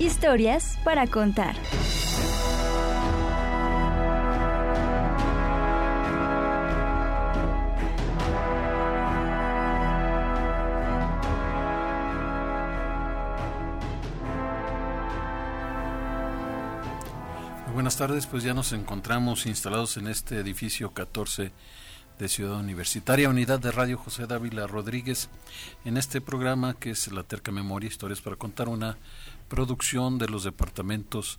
Historias para contar. buenas tardes, pues ya nos encontramos instalados en este edificio 14 de Ciudad Universitaria, unidad de radio José Dávila Rodríguez, en este programa que es La Terca Memoria, Historias para Contar, una producción de los departamentos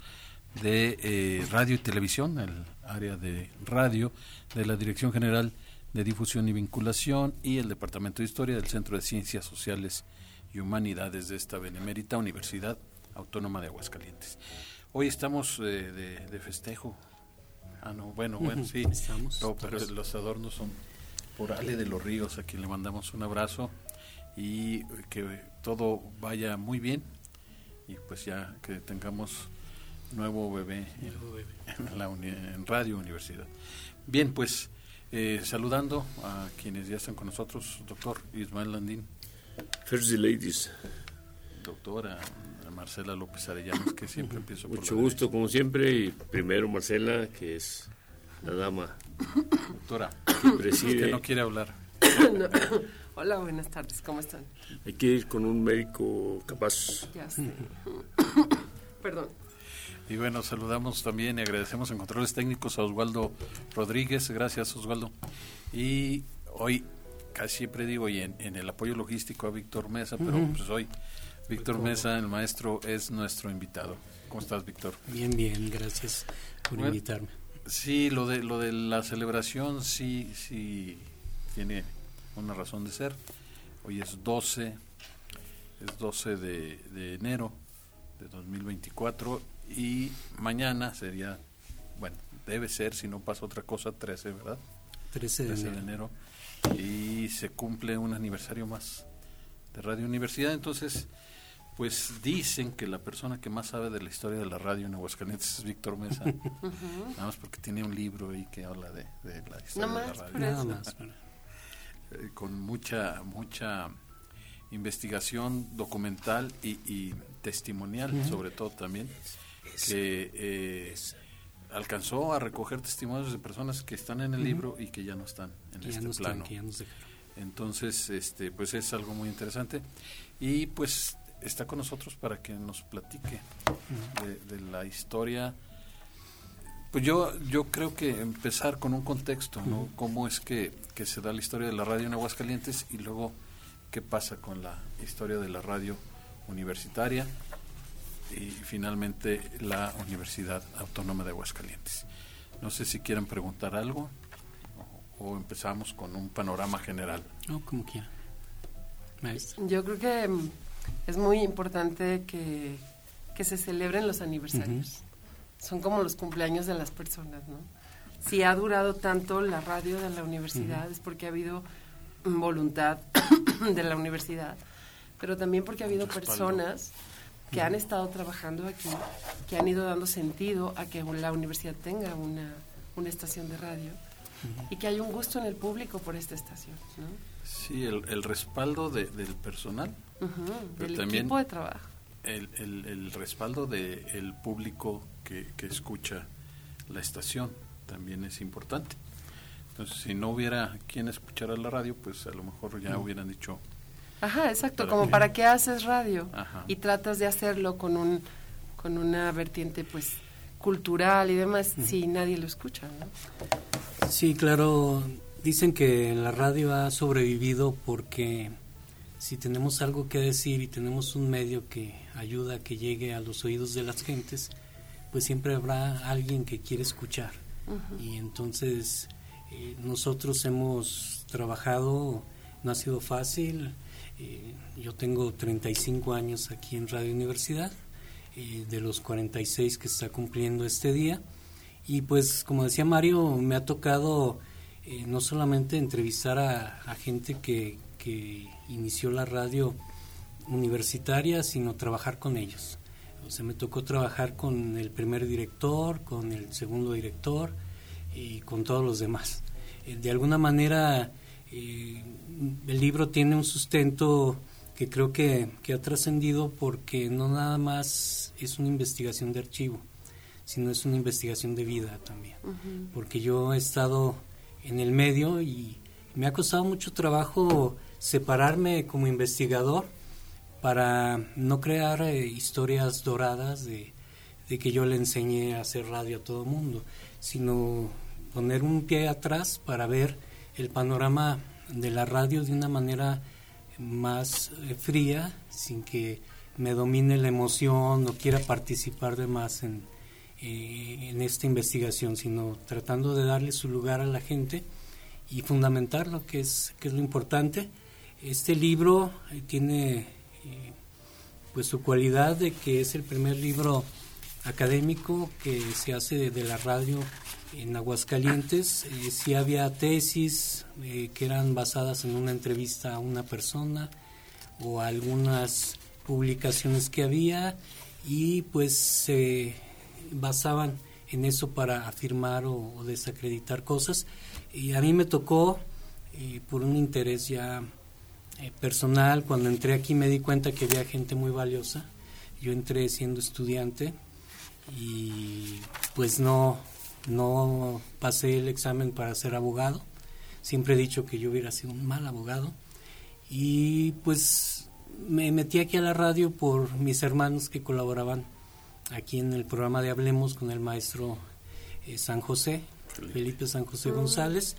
de eh, radio y televisión, el área de radio de la Dirección General de Difusión y Vinculación y el Departamento de Historia del Centro de Ciencias Sociales y Humanidades de esta Benemérita Universidad Autónoma de Aguascalientes. Hoy estamos eh, de, festejo. Ah, no, bueno, bueno, sí. Estamos. pero los adornos son por Ale de los Ríos, a quien le mandamos un abrazo y que todo vaya muy bien y pues ya que tengamos nuevo bebé, En, la en Radio Universidad. Bien, pues eh, saludando a quienes ya están con nosotros, doctor Ismael Landín. First ladies. Doctora Marcela López Arellanos, que siempre empiezo por Mucho gusto, como siempre, y primero Marcela, que es la dama. Doctora, preside. que no quiere hablar. Hola, buenas tardes, ¿cómo están? Hay que ir con un médico capaz. Ya sé. Perdón. Y bueno, saludamos también y agradecemos en controles técnicos a Osvaldo Rodríguez. Gracias, Osvaldo. Y hoy, casi siempre digo, y en, el apoyo logístico a Víctor Mesa, pero pues hoy Víctor Mesa, el maestro, es nuestro invitado. ¿Cómo estás, Víctor? Bien, bien, gracias por invitarme. Sí, lo de, lo de la celebración sí, sí tiene una razón de ser. Hoy es 12, es 12 de, enero de 2024 y mañana sería, bueno, debe ser, si no pasa otra cosa, 13, ¿verdad? 13 de, enero. Y se cumple un aniversario más de Radio Universidad, entonces pues dicen que la persona que más sabe de la historia de la radio en Aguascalientes es Víctor Mesa. Nada más porque tiene un libro ahí que habla de, la historia de la radio. Nada más. Eh, con mucha, mucha investigación documental y, testimonial, sobre todo también, que eh, alcanzó a recoger testimonios de personas que están en el libro y que ya no están en este plano. Entonces, este, pues es algo muy interesante. Y pues está con nosotros para que nos platique de, la historia. Pues yo, yo creo que empezar con un contexto, ¿no? Cómo es que, se da la historia de la radio en Aguascalientes y luego qué pasa con la historia de la radio universitaria y finalmente la Universidad Autónoma de Aguascalientes. No sé si quieren preguntar algo o, empezamos con un panorama general. No, como quiera. Yo creo que es muy importante que, se celebren los aniversarios. Son como los cumpleaños de las personas, ¿no? Si ha durado tanto la radio de la universidad es porque ha habido voluntad de la universidad, pero también porque ha habido personas que han estado trabajando aquí, que han ido dando sentido a que la universidad tenga una, una estación de radio y que hay un gusto en el público por esta estación. ¿no? Sí, el, el respaldo del personal del equipo de trabajo. El, el, respaldo del público que, que, escucha la estación también es importante. Entonces, si no hubiera quien escuchara la radio, pues a lo mejor ya hubieran dicho... Ajá, exacto, como para qué haces radio y tratas de hacerlo con un con una vertiente pues cultural y demás si nadie lo escucha, ¿no? Sí, claro, dicen que la radio ha sobrevivido porque si tenemos algo que decir y tenemos un medio que ayuda a que llegue a los oídos de las gentes, pues siempre habrá alguien que quiere escuchar. Y entonces eh, nosotros hemos trabajado, no ha sido fácil, Eh, yo tengo 35 años aquí en Radio Universidad, eh, de los 46 que está cumpliendo este día. Y pues, como decía Mario, me ha tocado no solamente entrevistar a, gente que, que, inició la radio universitaria, sino trabajar con ellos. O sea, me tocó trabajar con el primer director, con el segundo director y con todos los demás. Eh, de alguna manera, eh, el libro tiene un sustento que creo que, que ha trascendido porque no nada más es una investigación de archivo, sino es una investigación de vida también. Porque yo he estado en el medio y me ha costado mucho trabajo separarme como investigador para no crear eh, historias doradas de, que yo le enseñé a hacer radio a todo mundo, sino poner un pie atrás para ver el panorama de la radio de una manera más eh, fría, sin que me domine la emoción o quiera participar de más en, eh, en esta investigación, sino tratando de darle su lugar a la gente y fundamentar lo que es, lo importante. Este libro tiene eh, pues su cualidad de que es el primer libro académico que se hace de, la radio en Aguascalientes. Eh, sí había tesis que eran basadas en una entrevista a una persona o algunas publicaciones que había y pues se basaban en eso para afirmar o, desacreditar cosas. Y a mí me tocó, eh, por un interés ya eh, personal, cuando entré aquí me di cuenta que había gente muy valiosa. Yo entré siendo estudiante y pues no, no pasé el examen para ser abogado. Siempre he dicho que yo hubiera sido un mal abogado. Y pues me metí aquí a la radio por mis hermanos que colaboraban aquí en el programa de Hablemos con el maestro eh, San José, Felipe San José González,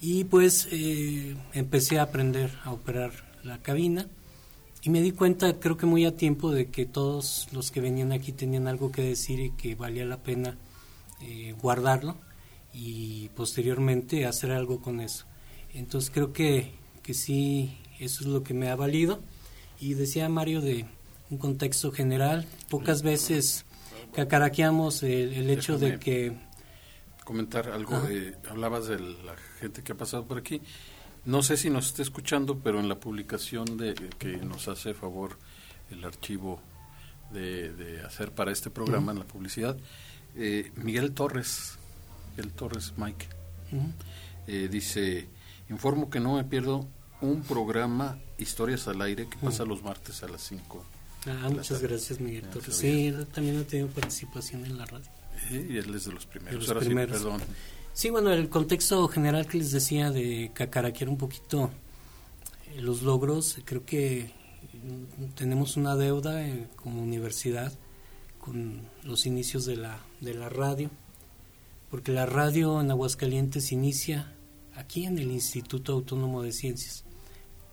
y pues eh, empecé a aprender a operar la cabina y me di cuenta, creo que muy a tiempo, de que todos los que venían aquí tenían algo que decir y que valía la pena eh, guardarlo y posteriormente hacer algo con eso. Entonces creo que, que sí, eso es lo que me ha valido. Y decía Mario de un contexto general. Pocas veces cacaraqueamos el, el hecho de que... Comentar algo, hablabas de la gente que ha pasado por aquí. No sé si nos está escuchando, pero en la publicación de que nos hace favor el archivo de, hacer para este programa, en la publicidad, eh, Miguel Torres, Miguel Torres Mike, eh, dice, informo que no me pierdo un programa Historias al Aire que pasa los martes a las 5 Ah, muchas gracias, Miguel Sí, también ha tenido participación en la radio. y él es de los primeros. perdón. Sí, bueno, el contexto general que les decía de cacaraquear un poquito eh, los logros, creo que tenemos una deuda eh, como universidad con los inicios de la, de la radio, porque la radio en Aguascalientes inicia aquí en el Instituto Autónomo de Ciencias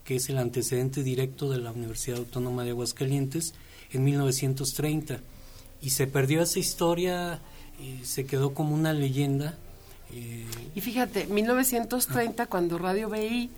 que es el antecedente directo de la Universidad Autónoma de Aguascalientes, en 1930. Y se perdió esa historia, y se quedó como una leyenda. Eh, y fíjate, 1930, cuando Radio BI,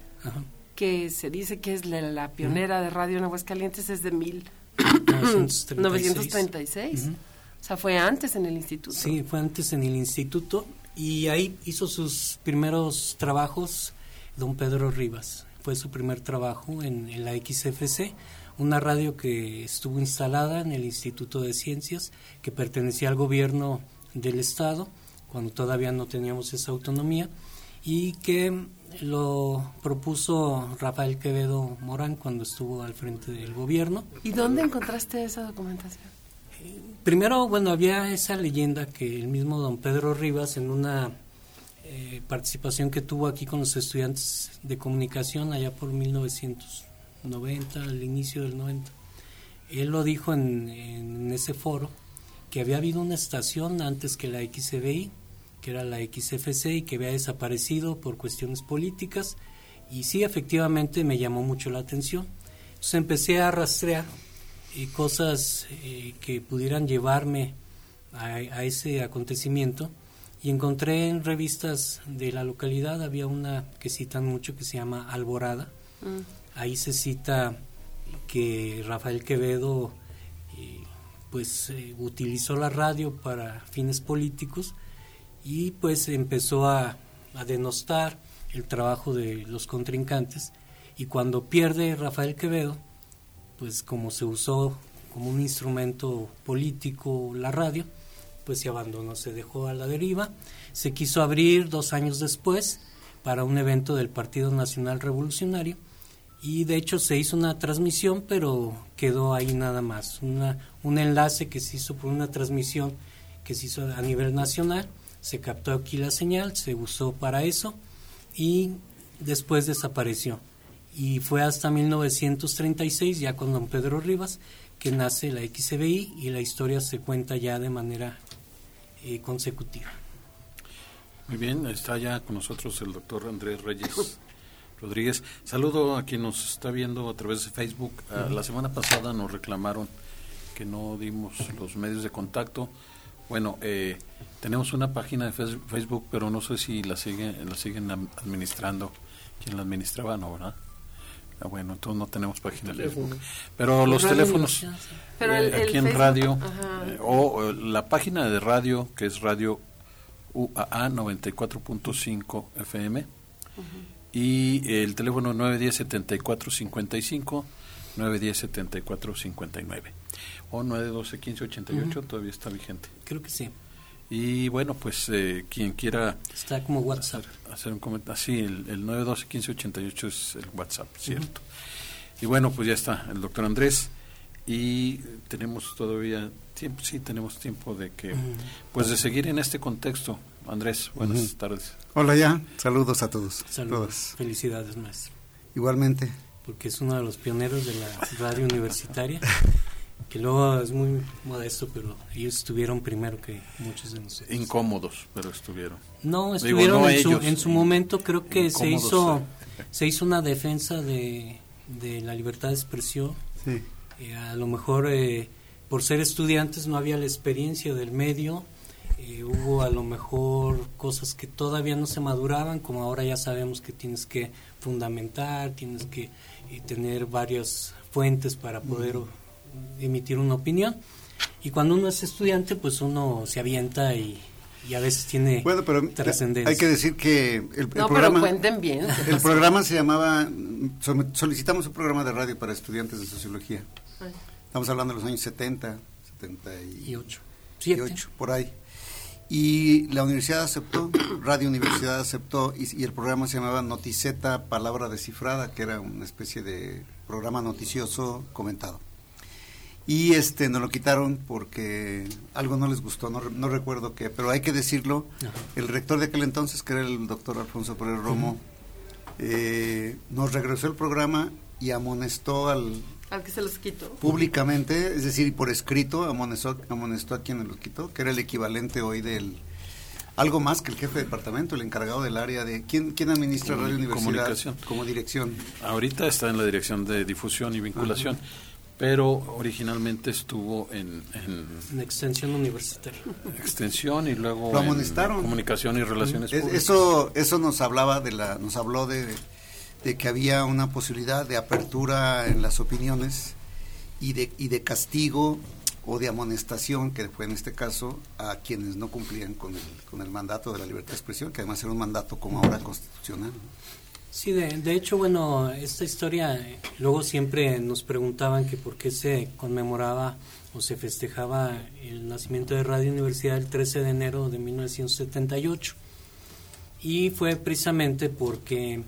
que se dice que es la, pionera de radio en Aguascalientes, es de 1936. O sea, fue antes en el instituto. Sí, fue antes en el instituto y ahí hizo sus primeros trabajos don Pedro Rivas. Fue su primer trabajo en, la XFC, una radio que estuvo instalada en el Instituto de Ciencias, que pertenecía al gobierno del Estado, cuando todavía no teníamos esa autonomía, y que lo propuso Rafael Quevedo Morán cuando estuvo al frente del gobierno. ¿Y dónde encontraste esa documentación? primero, bueno, había esa leyenda que el mismo don Pedro Rivas en una eh, participación que tuvo aquí con los estudiantes de comunicación allá por 1990, al inicio del 90. Él lo dijo en, ese foro que había habido una estación antes que la XCBI, que era la XFC y que había desaparecido por cuestiones políticas y sí efectivamente me llamó mucho la atención. Entonces empecé a rastrear eh, cosas eh, que pudieran llevarme a ese acontecimiento y encontré en revistas de la localidad, había una que citan mucho que se llama Alborada. Mm. ahí se cita que Rafael Quevedo eh, pues eh, utilizó la radio para fines políticos y pues empezó a, denostar el trabajo de los contrincantes. Y cuando pierde Rafael Quevedo pues como se usó como un instrumento político la radio pues se abandonó, se dejó a la deriva, se quiso abrir dos años después para un evento del Partido Nacional Revolucionario y de hecho se hizo una transmisión pero quedó ahí nada más, un enlace que se hizo por una transmisión que se hizo a nivel nacional, se captó aquí la señal, se usó para eso y después desapareció. Y fue hasta 1936, ya con don Pedro Rivas, que nace la XCBI y la historia se cuenta ya de manera eh, consecutiva. Muy bien, está ya con nosotros el doctor Andrés Reyes Rodríguez. Saludo a quien nos está viendo a través de Facebook. Ah, la semana pasada nos reclamaron que no dimos los medios de contacto. Bueno, eh, tenemos una página de Facebook, pero no sé si la, siguen la siguen administrando. Quien la administraba, no, ¿verdad? Ah, bueno, entonces no tenemos página de Facebook. Pero los teléfonos eh, aquí en radio eh, o la página de radio que es radio UAA 94.5 FM y el teléfono 910-7455, 910-7459 o 912-1588 todavía está vigente. Creo que sí. Y bueno, pues eh, quien quiera... Está como WhatsApp. Hacer, un comentario. Sí, el, el 912-1588 es el WhatsApp, cierto. Y bueno, pues ya está el doctor Andrés y tenemos todavía tiempo, sí, tenemos tiempo de que, pues de seguir en este contexto. Andrés, buenas tardes. Hola ya, saludos a todos. Saludos. Felicidades, maestro. Igualmente. Porque es uno de los pioneros de la radio universitaria, que luego es muy modesto, pero ellos estuvieron primero que muchos de nosotros. Incómodos, pero estuvieron. No, estuvieron en, su, en, su, momento, creo que se hizo, se hizo una defensa de, de la libertad de expresión. Sí eh, a lo mejor eh, por ser estudiantes no había la experiencia del medio, eh, hubo a lo mejor cosas que todavía no se maduraban, como ahora ya sabemos que tienes que fundamentar, tienes que tener varias fuentes para poder emitir una opinión. Y cuando uno es estudiante, pues uno se avienta y, a veces tiene bueno, pero trascendencia. Hay que decir que el, no, programa, pero cuenten bien. El programa se llamaba, solicitamos un programa de radio para estudiantes de sociología. Estamos hablando de los años 70, 78. por ahí. Y la universidad aceptó, Radio Universidad aceptó, y, el programa se llamaba Noticeta Palabra Descifrada, que era una especie de programa noticioso comentado. Y este nos lo quitaron porque algo no les gustó, no, recuerdo qué, pero hay que decirlo, el rector de aquel entonces, que era el doctor Alfonso Pérez Romo, eh, nos regresó el programa y amonestó al, al que se los quitó. Públicamente, es decir, por escrito, amonestó, amonestó a quien los quitó, que era el equivalente hoy del... Algo más que el jefe de departamento, el encargado del área de... ¿Quién, quién administra Radio Universidad como dirección? Ahorita está en la dirección de difusión y vinculación. Pero originalmente estuvo en, en, extensión universitaria. Extensión y luego lo amonestaron. comunicación y relaciones públicas. Eso eso nos hablaba de la nos habló de de que había una posibilidad de apertura en las opiniones y de, y de castigo o de amonestación, que fue en este caso, a quienes no cumplían con el, con el mandato de la libertad de expresión, que además era un mandato como ahora constitucional. Sí, de, de hecho, bueno, esta historia, eh, luego siempre nos preguntaban que por qué se conmemoraba o se festejaba el nacimiento de Radio Universidad el 13 de enero de 1978. Y fue precisamente porque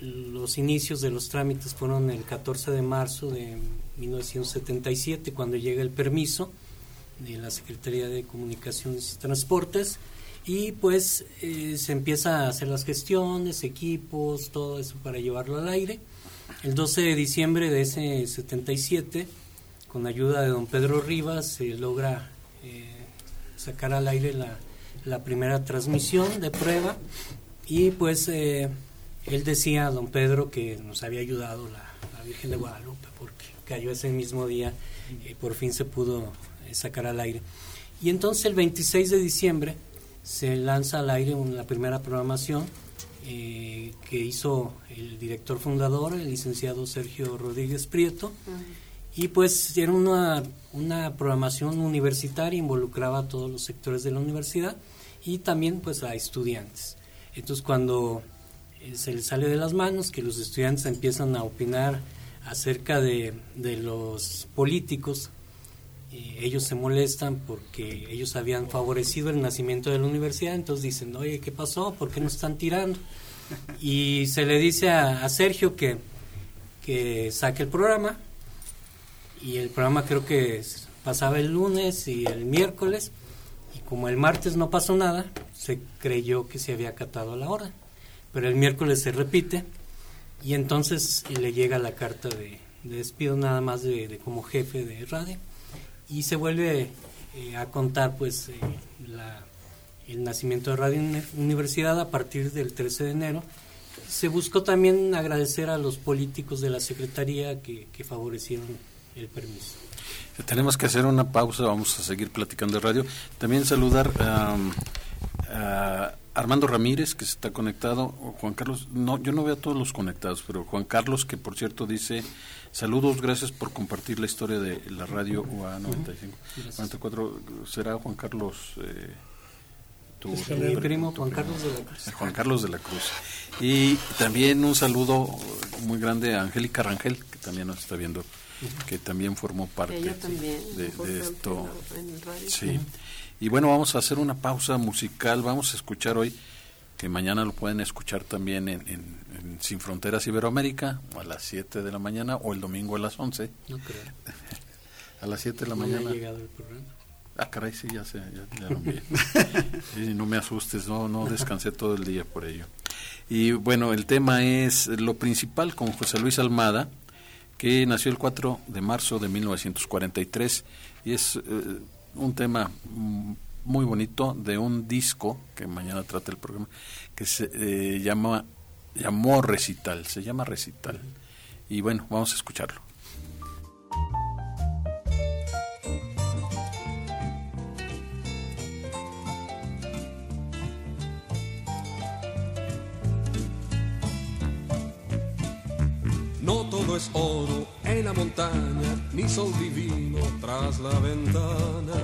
los inicios de los trámites fueron el 14 de marzo de 1977, cuando llega el permiso de la Secretaría de Comunicaciones y Transportes y pues eh, se empieza a hacer las gestiones, equipos, todo eso para llevarlo al aire. El 12 de diciembre de ese 77, con ayuda de don Pedro Rivas, se logra eh, sacar al aire la, primera transmisión de prueba y pues eh, él decía, don Pedro, que nos había ayudado la, Virgen de Guadalupe, porque cayó ese mismo día y por fin se pudo sacar al aire. Y entonces el 26 de diciembre se lanza al aire la primera programación eh, que hizo el director fundador, el licenciado Sergio Rodríguez Prieto. Y pues era una, una programación universitaria, involucraba a todos los sectores de la universidad y también pues a estudiantes. Entonces cuando eh, se les sale de las manos, que los estudiantes empiezan a opinar acerca de, de los políticos, ellos se molestan porque ellos habían favorecido el nacimiento de la universidad, entonces dicen, oye, ¿qué pasó? ¿Por qué nos están tirando? Y se le dice a, Sergio que, que saque el programa, y el programa creo que pasaba el lunes y el miércoles, y como el martes no pasó nada, se creyó que se había acatado la orden. Pero el miércoles se repite y entonces le llega la carta de, despido nada más de, como jefe de radio y se vuelve eh, a contar pues eh, el nacimiento de Radio Universidad a partir del 13 de enero. Se buscó también agradecer a los políticos de la Secretaría que, favorecieron el permiso. Tenemos que hacer una pausa, vamos a seguir platicando de radio. También saludar a Armando Ramírez, que se está conectado, Juan Carlos, no, yo no veo a todos los conectados, pero Juan Carlos, que por cierto dice, saludos, gracias por compartir la historia de la radio UA 95, 94, será Juan Carlos... Eh, tu, primo Juan Carlos de la Cruz. Juan Carlos de la Cruz. Y también un saludo muy grande a Angélica Rangel, que también nos está viendo que también formó parte de, esto. Sí. Y bueno, vamos a hacer una pausa musical. Vamos a escuchar hoy, que mañana lo pueden escuchar también en, Sin Fronteras Iberoamérica, a las 7 de la mañana, o el domingo a las 11. No creo. a las 7 de la mañana. Ha llegado el programa. Ah, caray, sí, ya sé, ya, lo vi. no me asustes, no, no descansé todo el día por ello. Y bueno, el tema es lo principal con José Luis Almada, que nació el 4 de marzo de 1943 y es eh, un tema muy bonito de un disco que mañana trata el programa que se eh, llama llamó recital se llama recital. Y bueno vamos a escucharlo es oro en la montaña, ni sol divino tras la ventana.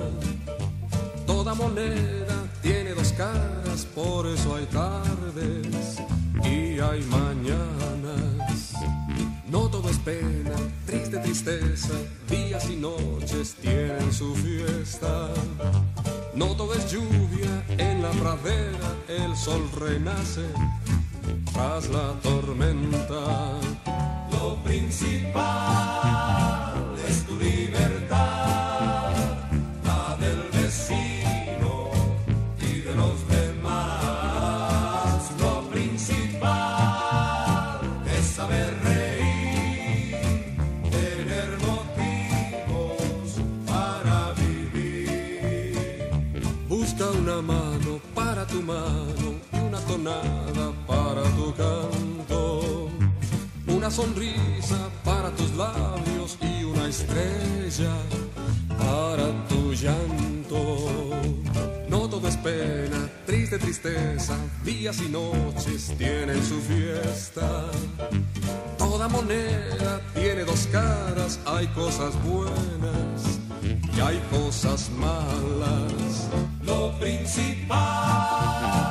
Toda moneda tiene dos caras, por eso hay tardes y hay mañanas. No todo es pena, triste tristeza, días y noches tienen su fiesta. No todo es lluvia en la pradera, el sol renace tras la tormenta principal es tu libertad, la del vecino y de los demás. Lo principal es saber reír, tener motivos para vivir. Busca una mano para tu mano y una tonada Una sonrisa para tus labios y una estrella para tu llanto. No todo es pena, triste tristeza, días y noches tienen su fiesta. Toda moneda tiene dos caras, hay cosas buenas y hay cosas malas. Lo principal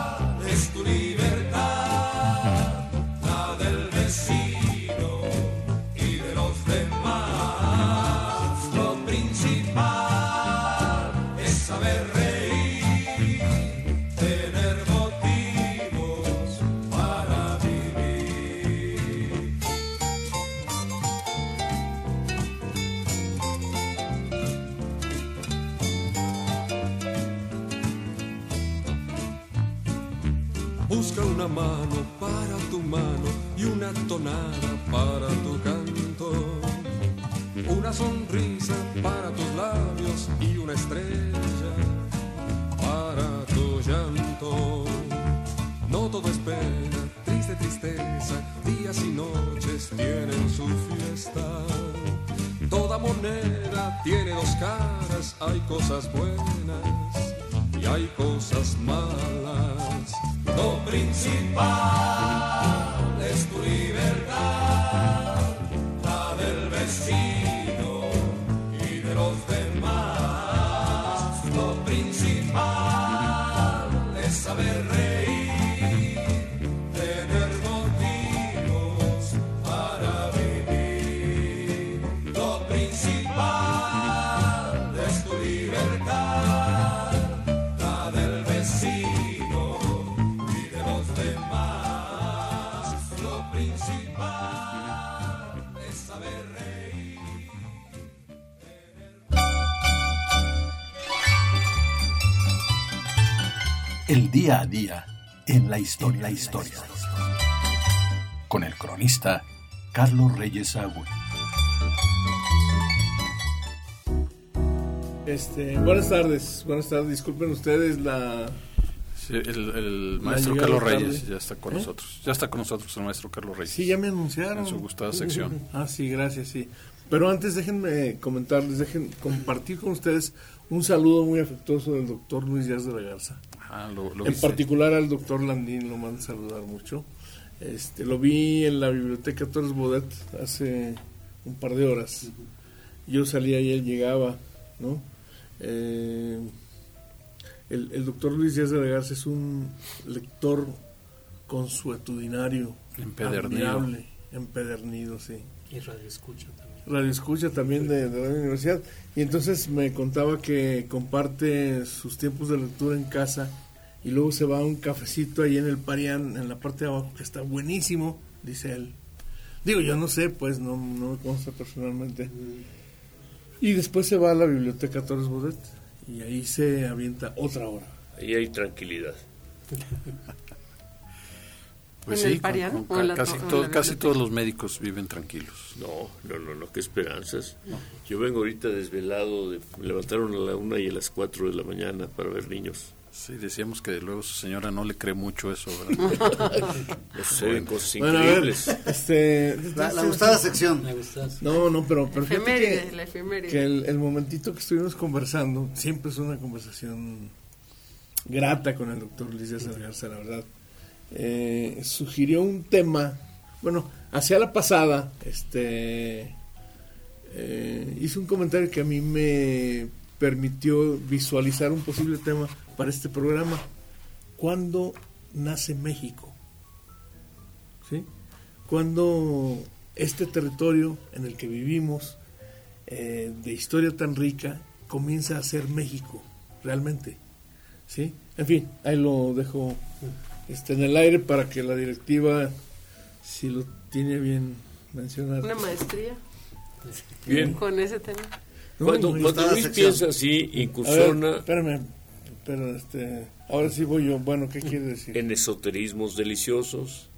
una tonada para tu canto. Una sonrisa para tus labios y una estrella para tu llanto. No todo es pena, triste tristeza, días y noches tienen su fiesta. Toda moneda tiene dos caras, hay cosas buenas y hay cosas malas El día a día en la historia. la historia. Con el cronista Carlos Reyes Agüe. Este, buenas tardes, buenas tardes. Disculpen ustedes la el, maestro Carlos Reyes ya está con ¿Eh? nosotros. Ya está con nosotros el maestro Carlos Reyes. Sí, ya me anunciaron. En su gustada sección. Ah, sí, gracias, sí. Pero antes déjenme comentarles, dejen compartir con ustedes un saludo muy afectuoso del doctor Luis Díaz de la Garza. Ah, lo, en particular al doctor Landín, lo mando a saludar mucho. Este, lo vi en la biblioteca Torres Bodet hace un par de horas. Yo salía y él llegaba, ¿no? Eh, el, doctor Luis Díaz de Garza es un lector consuetudinario, empedernido, empedernido, sí. Y radio escucha también. Radio escucha también de, de, la universidad. Y entonces me contaba que comparte sus tiempos de lectura en casa y luego se va a un cafecito ahí en el Parián, en la parte de abajo, que está buenísimo, dice él. Digo, yo no sé, pues no, no me consta personalmente. Y después se va a la biblioteca Torres Bodet y ahí se avienta otra hora. Ahí hay tranquilidad. Pues sí, casi, casi todos los médicos viven tranquilos. No, no, no, no, qué esperanzas. Yo vengo ahorita desvelado, de, me levantaron a la una y a las cuatro de la mañana para ver niños. Sí, decíamos que luego su señora no le cree mucho eso, ¿verdad? no cosas increíbles. este, la, gustada sección. No, no, pero, pero que, que el, el, momentito que estuvimos conversando, siempre es una conversación grata con el doctor Luis Garza, la verdad eh, sugirió un tema, bueno, hacia la pasada, este, eh, un comentario que a mí me permitió visualizar un posible tema para este programa. ¿Cuándo nace México? ¿Sí? ¿Cuándo este territorio en el que vivimos, eh, de historia tan rica, comienza a ser México, realmente? ¿Sí? En fin, ahí lo dejo este, en el aire para que la directiva, si lo tiene bien mencionar. Una maestría. Bien. Con ese tema. cuando, Luis piensa así, incursiona. espérame, pero este, ahora sí voy yo. Bueno, ¿qué quiere decir? En esoterismos deliciosos,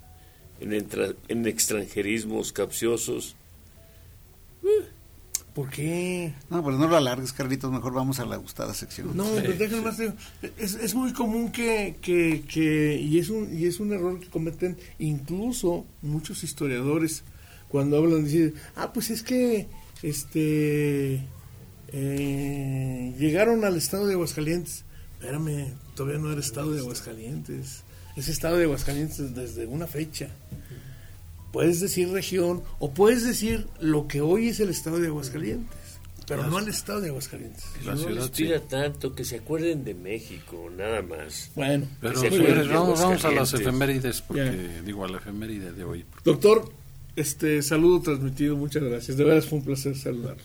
en, en extranjerismos capciosos. ¿Por qué? No, pero no lo alargues, Carlitos, mejor vamos a la gustada sección. No, pero déjenme más, es, es muy común que, que, que, y, es un, y es un error que cometen incluso muchos historiadores cuando hablan, dicen, ah, pues es que, este, eh, llegaron al estado de Aguascalientes. Espérame, todavía no era estado de Aguascalientes. Es estado de Aguascalientes desde una fecha puedes decir región o puedes decir lo que hoy es el estado de Aguascalientes. Pero no el estado de Aguascalientes. La no ciudad les tanto que se acuerden de México, nada más. Bueno, pero vamos, a las efemérides, porque digo a la efeméride de hoy. Doctor, este saludo transmitido, muchas gracias. De verdad fue un placer saludarlo.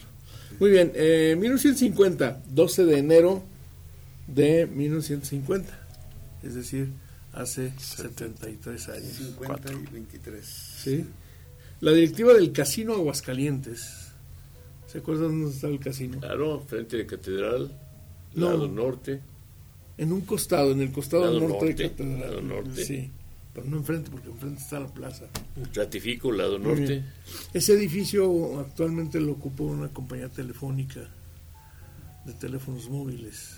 Muy bien, eh, 1950, 12 de enero de 1950. Es decir, hace 73 años. 50 y 23. Sí. La directiva del Casino Aguascalientes. ¿Se acuerdan dónde está el casino? Claro, frente de Catedral, lado norte. En un costado, en el costado norte, de Catedral. Lado norte. Sí, pero no enfrente, porque enfrente está la plaza. Ratifico, lado norte. Ese edificio actualmente lo ocupa una compañía telefónica de teléfonos móviles.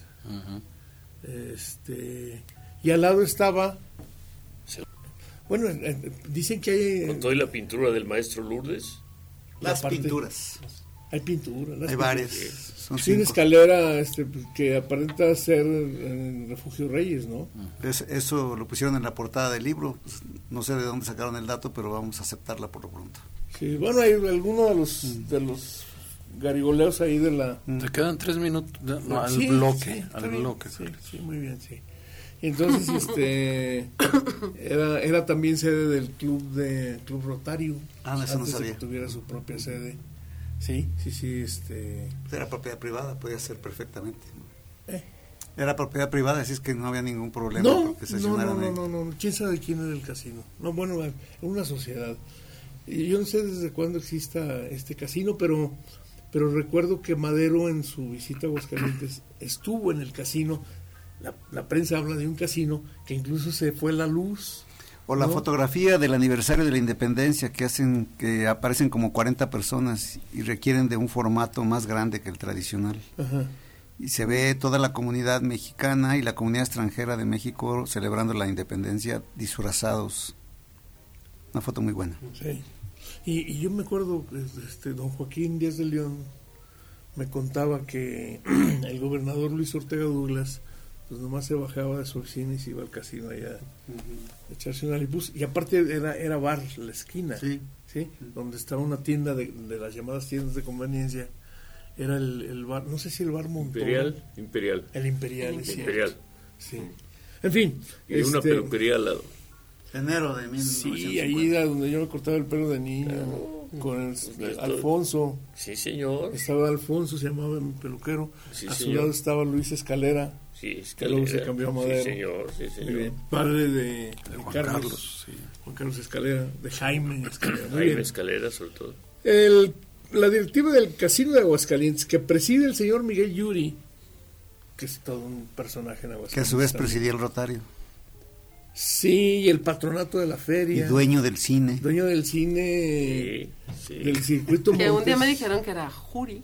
Este y al lado estaba bueno eh, eh, dicen que hay con toda la pintura del maestro Lourdes las pinturas Hay pintura. Hay bares. Son una escalera este, que aparenta ser en Refugio Reyes, ¿no? eso lo pusieron en la portada del libro. Pues, no sé de dónde sacaron el dato, pero vamos a aceptarla por lo pronto. Sí, bueno, hay algunos de los, mm. de los garigoleos ahí de la... Te quedan tres minutos al bloque. al bloque. Sí, muy bien, sí. Entonces, este, era, era también sede del club de Club Rotario. Ah, eso no sabía. que tuviera su propia sede. Sí, sí, sí, este... Era propiedad privada, podía ser perfectamente. Eh. Era propiedad privada, así es que no había ningún problema. No, no, no, no, no, quién sabe quién era el casino. No, bueno, una sociedad. Yo no sé desde cuándo exista este casino, pero, pero recuerdo que Madero en su visita a Aguascalientes estuvo en el casino. La, la prensa habla de un casino que incluso se fue la luz. O la fotografía del aniversario de la independencia que hacen que aparecen como 40 personas y requieren de un formato más grande que el tradicional. Y se ve toda la comunidad mexicana y la comunidad extranjera de México celebrando la independencia disfrazados. Una foto muy buena. Sí. Y, yo me acuerdo, este, don Joaquín Díaz de León me contaba que el gobernador Luis Ortega Douglas, pues nomás se bajaba de su oficina y se iba al casino allá a echarse una lipus. Y aparte era, era bar, la esquina, sí. ¿sí? donde estaba una tienda de, las llamadas tiendas de conveniencia. Era el, bar, no sé si el bar Montoro. Imperial, Imperial. El Imperial, Imperial. Sí. En fin. Y una este, peluquería al lado. Enero de Sí, ahí era donde yo me cortaba el pelo de niño. Con Alfonso. Sí, señor. Estaba Alfonso, se llamaba mi peluquero. a su lado estaba Luis Escalera. Sí, luego se cambió a Madero. Sí, señor. Sí, señor. Padre de, Juan Carlos. Juan Carlos Escalera, de Jaime Escalera. Jaime Escalera, sobre todo. El, la directiva del Casino de Aguascalientes, que preside el señor Miguel Yuri, que es todo un personaje en Aguascalientes. Que a su vez presidía el Rotario. Sí, y el patronato de la feria. Y dueño del cine. Dueño del cine. Sí, Del circuito Que un día me dijeron que era Juri.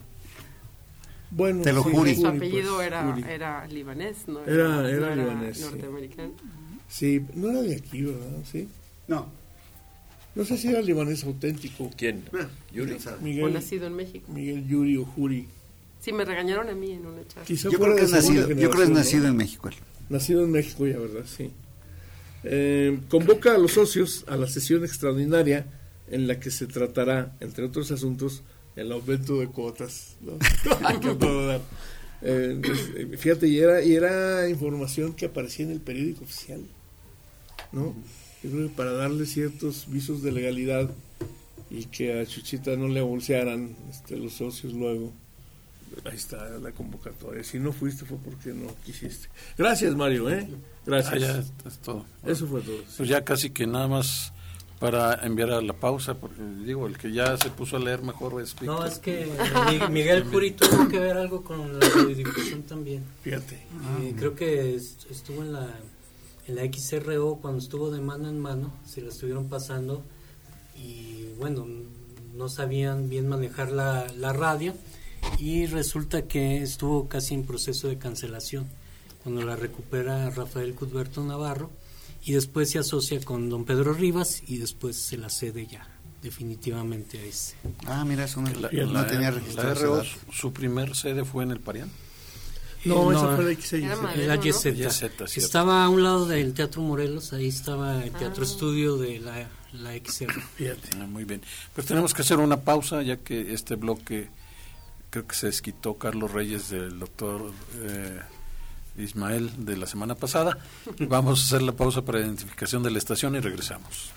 Bueno, Te lo juri. Su apellido pues, era, era libanés, ¿no? Era, era, libanés. norteamericano. Sí. no era de aquí, ¿verdad? Sí. No. No sé si era libanés auténtico. ¿Quién? Ah, Yuri. Miguel, o nacido en México. Miguel Yuri o Juri. Sí, me regañaron a mí en una charla. yo, creo que es nacido, yo creo que es nacido en México. Nacido en México ya, ¿verdad? Sí. Eh, convoca a los socios a la sesión extraordinaria en la que se tratará, entre otros asuntos, el aumento de cuotas. Eh, pues, fíjate, y era, y era información que aparecía en el periódico oficial, ¿no? para darle ciertos visos de legalidad y que a Chuchita no le bolsearan este, los socios luego. Ahí está la convocatoria. Si no fuiste fue porque no quisiste. Gracias, Mario, ¿eh? Gracias. Ah, ya es todo. Eso fue todo. Pues ya casi que nada más para enviar a la pausa, porque digo, el que ya se puso a leer mejor es No, es que Miguel Curi tuvo que ver algo con la radiodifusión también. Fíjate. creo que estuvo en la, en la XRO cuando estuvo de mano en mano, se la estuvieron pasando y bueno, no sabían bien manejar la, la radio y resulta que estuvo casi en proceso de cancelación cuando la recupera Rafael Cudberto Navarro y después se asocia con don Pedro Rivas y después se la cede ya definitivamente a ese. Ah, mira, eso no, la, tenía registrado. su primer sede fue en el Parián. No, esa fue la XZ. Estaba a un lado del Teatro Morelos, ahí estaba el Teatro ah. Estudio de la, la XR. Fíjate. Ah, muy bien. Pues tenemos que hacer una pausa ya que este bloque creo que se desquitó Carlos Reyes del doctor eh, Ismael de la semana pasada. Vamos a hacer la pausa para identificación de la estación y regresamos.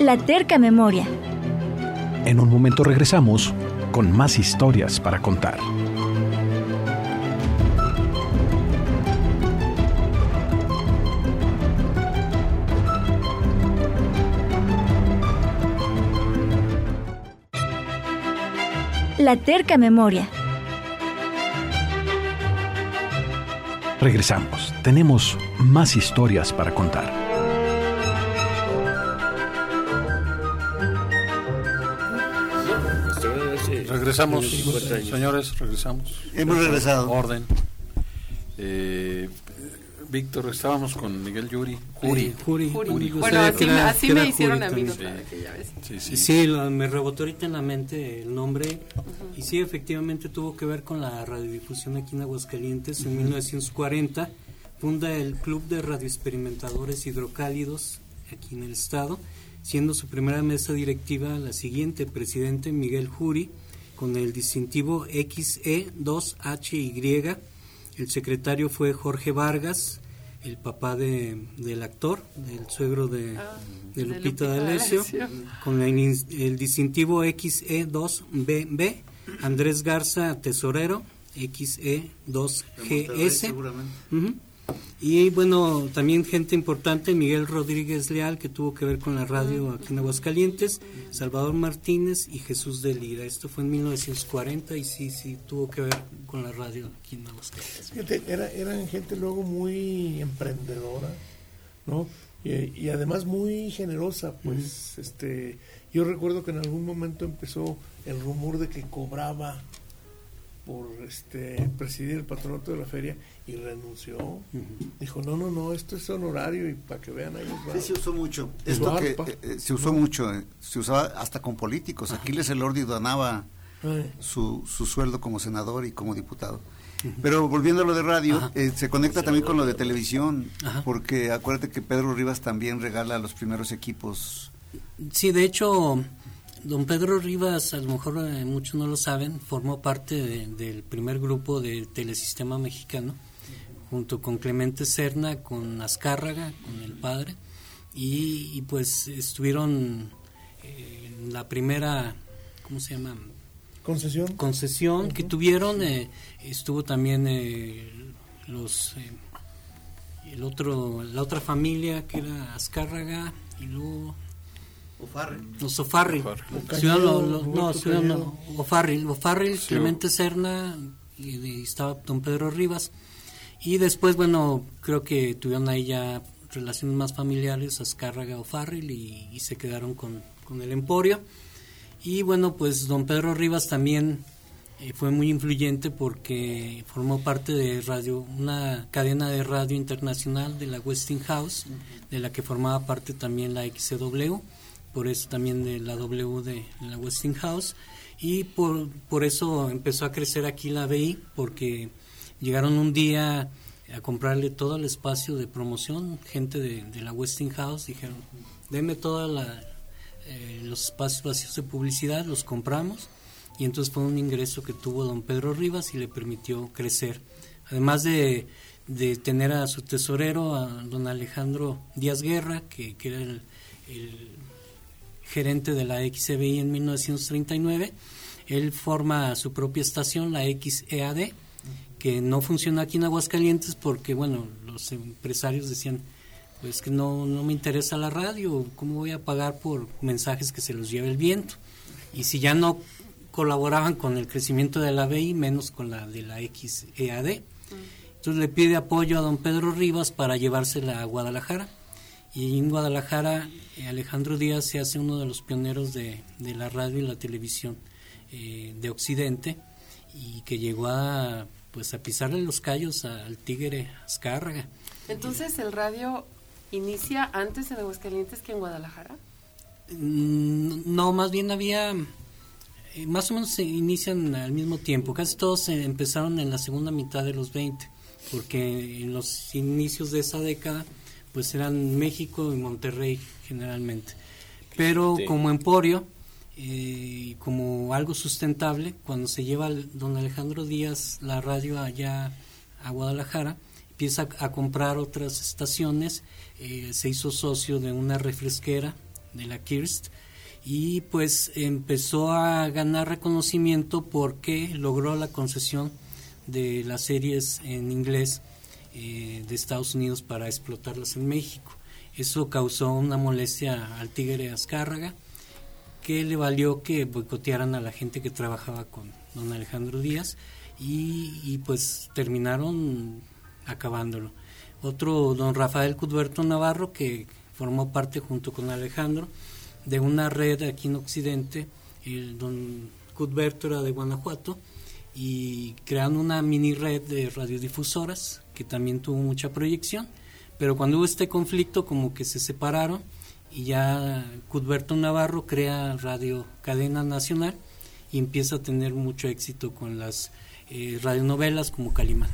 La terca memoria. En un momento regresamos con más historias para contar. La terca memoria. Regresamos. Tenemos más historias para contar. Regresamos, señores, regresamos. Hemos regresado. Orden. Eh, Víctor, estábamos con Miguel Yuri. Juri. Juri. Bueno, así, me hicieron a mí sí. Sí, sí. me rebotó ahorita en la mente el nombre. Y sí, efectivamente tuvo que ver con la radiodifusión aquí en Aguascalientes. En 1940 funda el Club de Radioexperimentadores Hidrocálidos aquí en el estado, siendo su primera mesa directiva la siguiente, presidente Miguel Juri, con el distintivo XE2HY el secretario fue Jorge Vargas, el papá de, del actor, del suegro de, ah, Lupita D'Alessio, con el, distintivo XE2BB, Andrés Garza, tesorero, XE2GS. Y bueno, también gente importante, Miguel Rodríguez Leal, que tuvo que ver con la radio aquí en Aguascalientes, Salvador Martínez y Jesús de Lira. Esto fue en 1940 y sí, sí, tuvo que ver con la radio aquí en Aguascalientes. era, eran gente luego muy emprendedora, ¿no? Y, además muy generosa, pues, este, yo recuerdo que en algún momento empezó el rumor de que cobraba por este presidir el patronato de la feria y renunció. Dijo, no, no, no, esto es honorario y para que vean ahí. Sí, se usó mucho. Esto que eh, eh, se usó mucho, eh, se usaba hasta con políticos. Aquiles Elordi donaba su, su sueldo como senador y como diputado. Pero volviendo a lo de radio, se conecta también con lo de televisión, porque acuérdate que Pedro Rivas también regala los primeros equipos. Sí, de hecho, don Pedro Rivas, a lo mejor muchos no lo saben, formó parte del primer grupo de Telesistema Mexicano junto con Clemente Serna, con Azcárraga, con el padre, y, pues estuvieron eh, en la primera, ¿cómo se llama? Concesión. Concesión que tuvieron, eh, estuvo también eh, los, el otro, la otra familia que era Azcárraga y luego... Los Ofarri. no, Ofarri, Clemente Serna y estaba don Pedro Rivas. Y después, bueno, creo que tuvieron ahí ya relaciones más familiares, Azcárraga o Farril, y, se quedaron con, el Emporio. Y bueno, pues don Pedro Rivas también eh, fue muy influyente porque formó parte de radio, una cadena de radio internacional de la Westinghouse, de la que formaba parte también la XCW, por eso también de la W de la Westinghouse. Y por, por eso empezó a crecer aquí la BI, porque Llegaron un día a comprarle todo el espacio de promoción, gente de, la Westinghouse, dijeron, denme todos eh, los espacios vacíos de publicidad, los compramos, y entonces fue un ingreso que tuvo don Pedro Rivas y le permitió crecer. Además de, tener a su tesorero, a don Alejandro Díaz Guerra, que, que era el gerente de la XCBI en 1939, él forma su propia estación, la XEAD, que no funciona aquí en Aguascalientes porque, bueno, los empresarios decían, pues que no, no me interesa la radio, ¿cómo voy a pagar por mensajes que se los lleve el viento? Y si ya no colaboraban con el crecimiento de la BI, menos con la de la XEAD. Entonces le pide apoyo a don Pedro Rivas para llevársela a Guadalajara. Y en Guadalajara eh, Alejandro Díaz se hace uno de los pioneros de, de la radio y la televisión eh, de Occidente y que llegó a pues a pisarle los callos al tigre Azcárraga. Entonces el radio inicia antes en Aguascalientes que en Guadalajara. Mm, no, más bien había, eh, más o menos se inician al mismo tiempo, casi todos empezaron en la segunda mitad de los 20, porque en los inicios de esa década pues eran México y Monterrey generalmente. Pero como Emporio, eh, como algo sustentable, cuando se lleva don Alejandro Díaz la radio allá a Guadalajara, empieza a, comprar otras estaciones, eh, se hizo socio de una refresquera de la Kirst y pues empezó a ganar reconocimiento porque logró la concesión de las series en inglés eh, de Estados Unidos para explotarlas en México. Eso causó una molestia al tigre Azcárraga que le valió que boicotearan a la gente que trabajaba con don Alejandro Díaz y, pues terminaron acabándolo. Otro, don Rafael Cudberto Navarro, que formó parte junto con Alejandro de una red aquí en Occidente, el don Cudberto era de Guanajuato, y crearon una mini red de radiodifusoras que también tuvo mucha proyección, pero cuando hubo este conflicto como que se separaron y ya Cudberto Navarro crea Radio Cadena Nacional y empieza a tener mucho éxito con las eh, radionovelas como Calimán.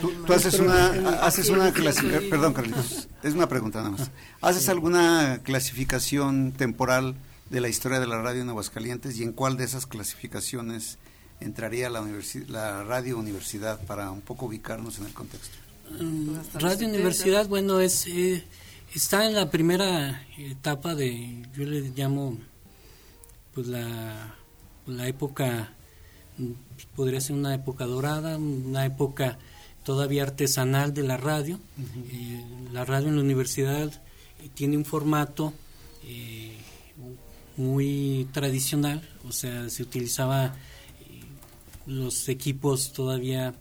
Tú, haces una, haces una clasificación, perdón Carlitos, es una pregunta nada más. ¿Haces alguna clasificación temporal de la historia de la radio en Aguascalientes y en cuál de esas clasificaciones entraría la, la radio universidad para un poco ubicarnos en el contexto? Radio universidad, bueno, es eh, está en la primera etapa de, yo le llamo, pues la, la época, podría ser una época dorada, una época todavía artesanal de la radio. Eh, la radio en la universidad eh, tiene un formato eh, muy tradicional, o sea, se utilizaba los equipos todavía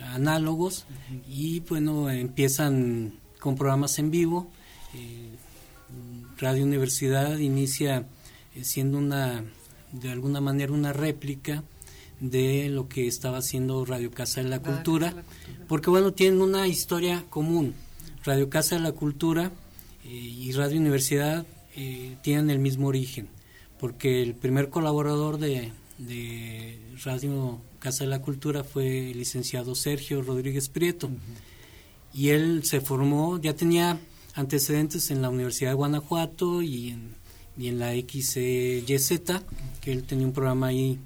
análogos y bueno, empiezan con programas en vivo. Radio Universidad inicia siendo una, de alguna manera, una réplica de lo que estaba haciendo Radio Casa de la Cultura, porque bueno, tienen una historia común. Radio Casa de la Cultura eh, y Radio Universidad eh, tienen el mismo origen, porque el primer colaborador de, Radio Casa de la Cultura fue el licenciado Sergio Rodríguez Prieto, y él se formó, ya tenía antecedentes en la Universidad de Guanajuato y en, y en la XYZ, que él tenía un programa ahí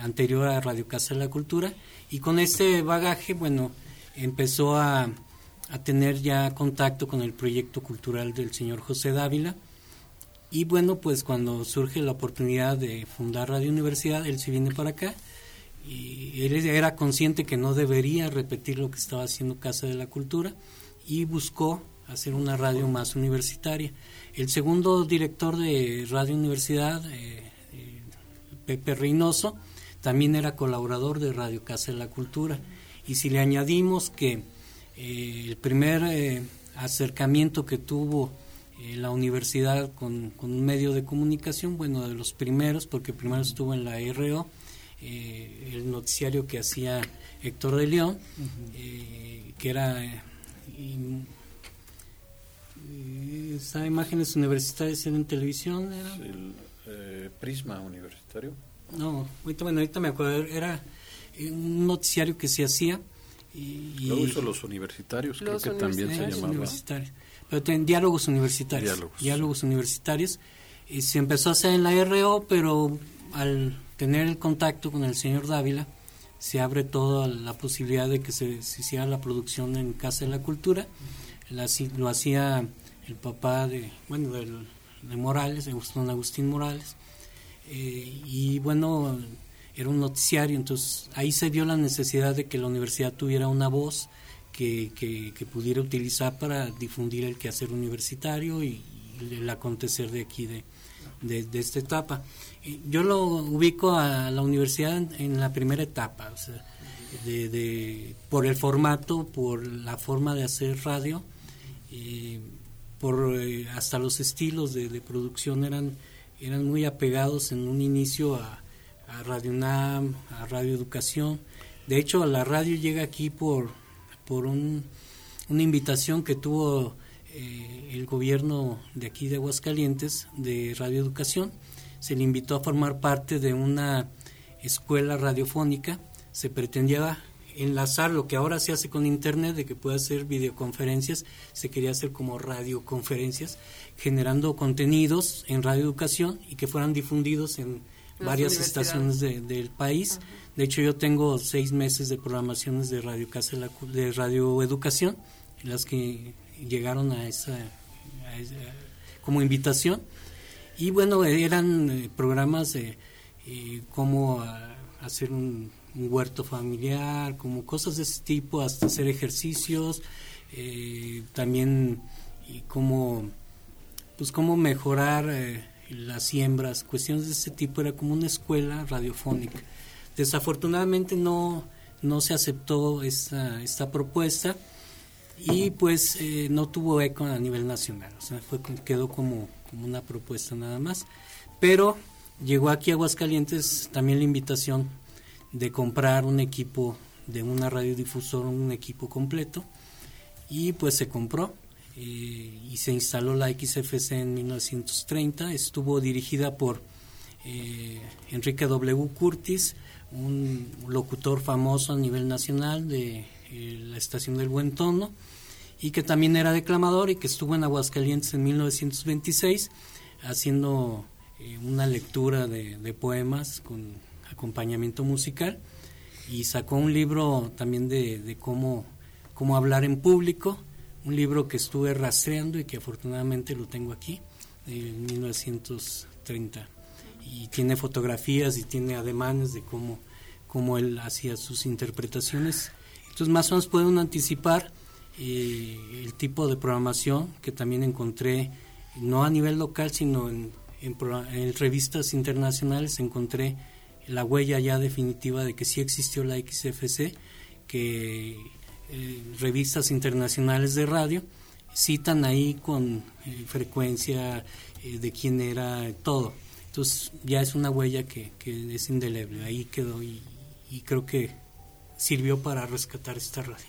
anterior a Radio Casa de la Cultura. Y con este bagaje, bueno, empezó a, a tener ya contacto con el proyecto cultural del señor José Dávila y bueno, pues cuando surge la oportunidad de fundar Radio Universidad, él se viene para acá y él era consciente que no debería repetir lo que estaba haciendo Casa de la Cultura y buscó hacer una radio más universitaria. El segundo director de Radio Universidad, eh, eh, Pepe Reynoso, también era colaborador de Radio Casa de la Cultura. Y si le añadimos que eh, el primer acercamiento que tuvo eh, la universidad con, un medio de comunicación, bueno, de los primeros, porque primero estuvo en la RO, el noticiario que hacía Héctor de León, que era... ¿Esa imágenes universitarias en televisión? Era? El Prisma Universitario. No, ahorita, bueno, ahorita me acuerdo, era un noticiario que se hacía. Y, Luego hizo los universitarios, creo que también se llamaba. En diálogos universitarios. Diálogos. universitarios. Y se empezó a hacer en la RO, pero al tener el contacto con el señor Dávila, se abre toda la posibilidad de que se, hiciera la producción en Casa de la Cultura. lo hacía el papá de, bueno, de Morales, de Don Agustín Morales eh, y bueno, era un noticiario, entonces ahí se dio la necesidad de que la universidad tuviera una voz que, que, pudiera utilizar para difundir el quehacer universitario y, el acontecer de aquí, de, de, esta etapa. Yo lo ubico a la universidad en, la primera etapa, o sea, de, de, por el formato, por la forma de hacer radio, eh, por eh, hasta los estilos de, de producción eran eran muy apegados en un inicio a, Radio UNAM, a Radio Educación. De hecho, la radio llega aquí por, por un, una invitación que tuvo eh, el gobierno de aquí de Aguascalientes de Radio Educación. Se le invitó a formar parte de una escuela radiofónica. Se pretendía enlazar lo que ahora se hace con internet, de que pueda hacer videoconferencias, se quería hacer como radioconferencias, generando contenidos en radioeducación y que fueran difundidos en varias estaciones del país. De hecho, yo tengo seis meses de programaciones de radio de radioeducación, las que llegaron a esa, como invitación. Y bueno, eran eh, programas de eh, cómo ah, hacer un huerto familiar, como cosas de ese tipo, hasta hacer ejercicios, eh, también y cómo, pues cómo mejorar las siembras, cuestiones de ese tipo, era como una escuela radiofónica. Desafortunadamente no, no se aceptó esta, esta propuesta y pues eh, no tuvo eco a nivel nacional, o sea, quedó como, como una propuesta nada más. Pero llegó aquí a Aguascalientes también la invitación de comprar un equipo de una radiodifusora, un equipo completo, y pues se compró eh, y se instaló la XFC en 1930. Estuvo dirigida por eh, Enrique W. Curtis, un locutor famoso a nivel nacional de eh, la estación del Buen Tono, y que también era declamador y que estuvo en Aguascalientes en 1926 haciendo una lectura de poemas con acompañamiento musical y sacó un libro también de, cómo, cómo hablar en público, un libro que estuve rastreando y que afortunadamente lo tengo aquí, en 1930. Y tiene fotografías y tiene ademanes de cómo, cómo él hacía sus interpretaciones. Entonces más o menos pueden anticipar eh, el tipo de programación que también encontré, no a nivel local, sino en, en revistas internacionales, encontré la huella ya definitiva de que sí existió la XFC, que eh, revistas internacionales de radio citan ahí con eh, frecuencia de quién era todo. Entonces ya es una huella que, que es indeleble, ahí quedó y, creo que sirvió para rescatar esta radio.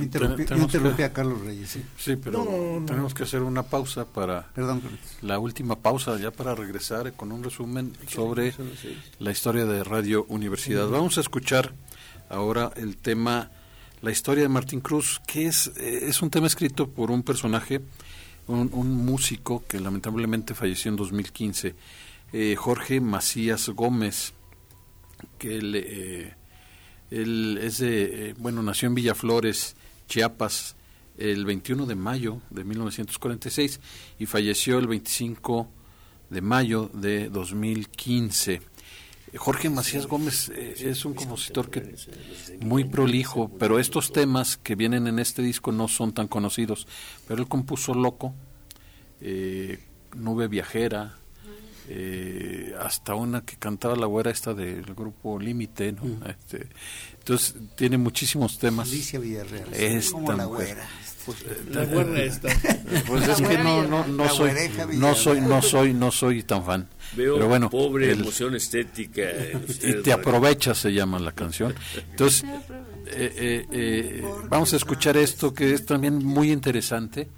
Interrumpí, a Carlos Reyes. Sí, pero tenemos que hacer una pausa para la última pausa ya para regresar con un resumen sobre la historia de Radio Universidad. Vamos a escuchar ahora el tema la historia de Martín Cruz, que es es un tema escrito por un personaje, un, músico que lamentablemente falleció en 2015, eh, Jorge Macías Gómez, que él, eh, es de, bueno, nació en Villaflores Chiapas el 21 de mayo de 1946 y falleció el 25 de mayo de 2015. Jorge Macías Gómez eh, es un compositor que muy prolijo, pero estos temas que vienen en este disco no son tan conocidos. Pero él compuso Loco, eh, Nube Viajera, eh, hasta una que cantaba la güera esta del grupo Límite, ¿no? Este, entonces tiene muchísimos temas. Alicia Villarreal. Es como la güera. Pues, la güera esta. Pues es que no, no, no soy, no soy, no soy, no soy tan fan. Pero bueno, pobre emoción estética. y te aprovechas se llama la canción. Entonces, eh, eh, eh, vamos a escuchar esto que es también muy interesante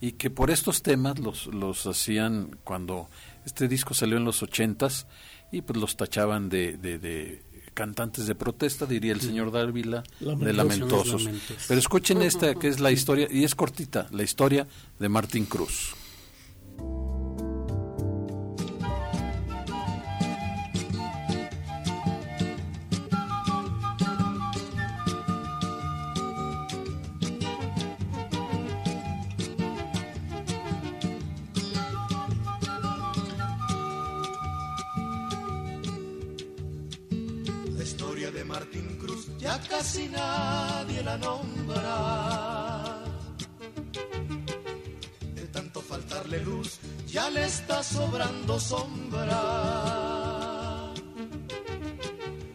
y que por estos temas los, los hacían cuando este disco salió en los ochentas y pues los tachaban de, de, de cantantes de protesta, diría el señor Dávila, de lamentosos. Pero escuchen esta que es la historia, y es cortita, la historia de Martín Cruz.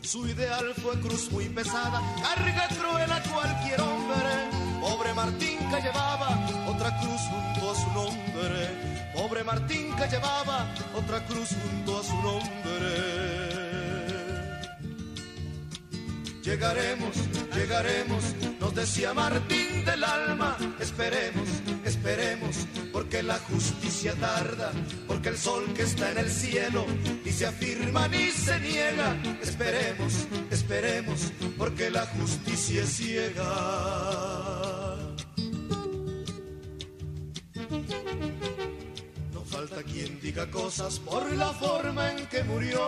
Su ideal fue cruz muy pesada, carga cruel a cualquier hombre. Pobre Martín que llevaba otra cruz junto a su nombre. Pobre Martín que llevaba otra cruz junto a su nombre. Llegaremos, llegaremos, nos decía Martín del alma. Esperemos, esperemos, porque la justicia tarda, porque el sol que está en el cielo ni se afirma ni se niega. Esperemos, esperemos, porque la justicia es ciega. No falta quien diga cosas por la forma en que murió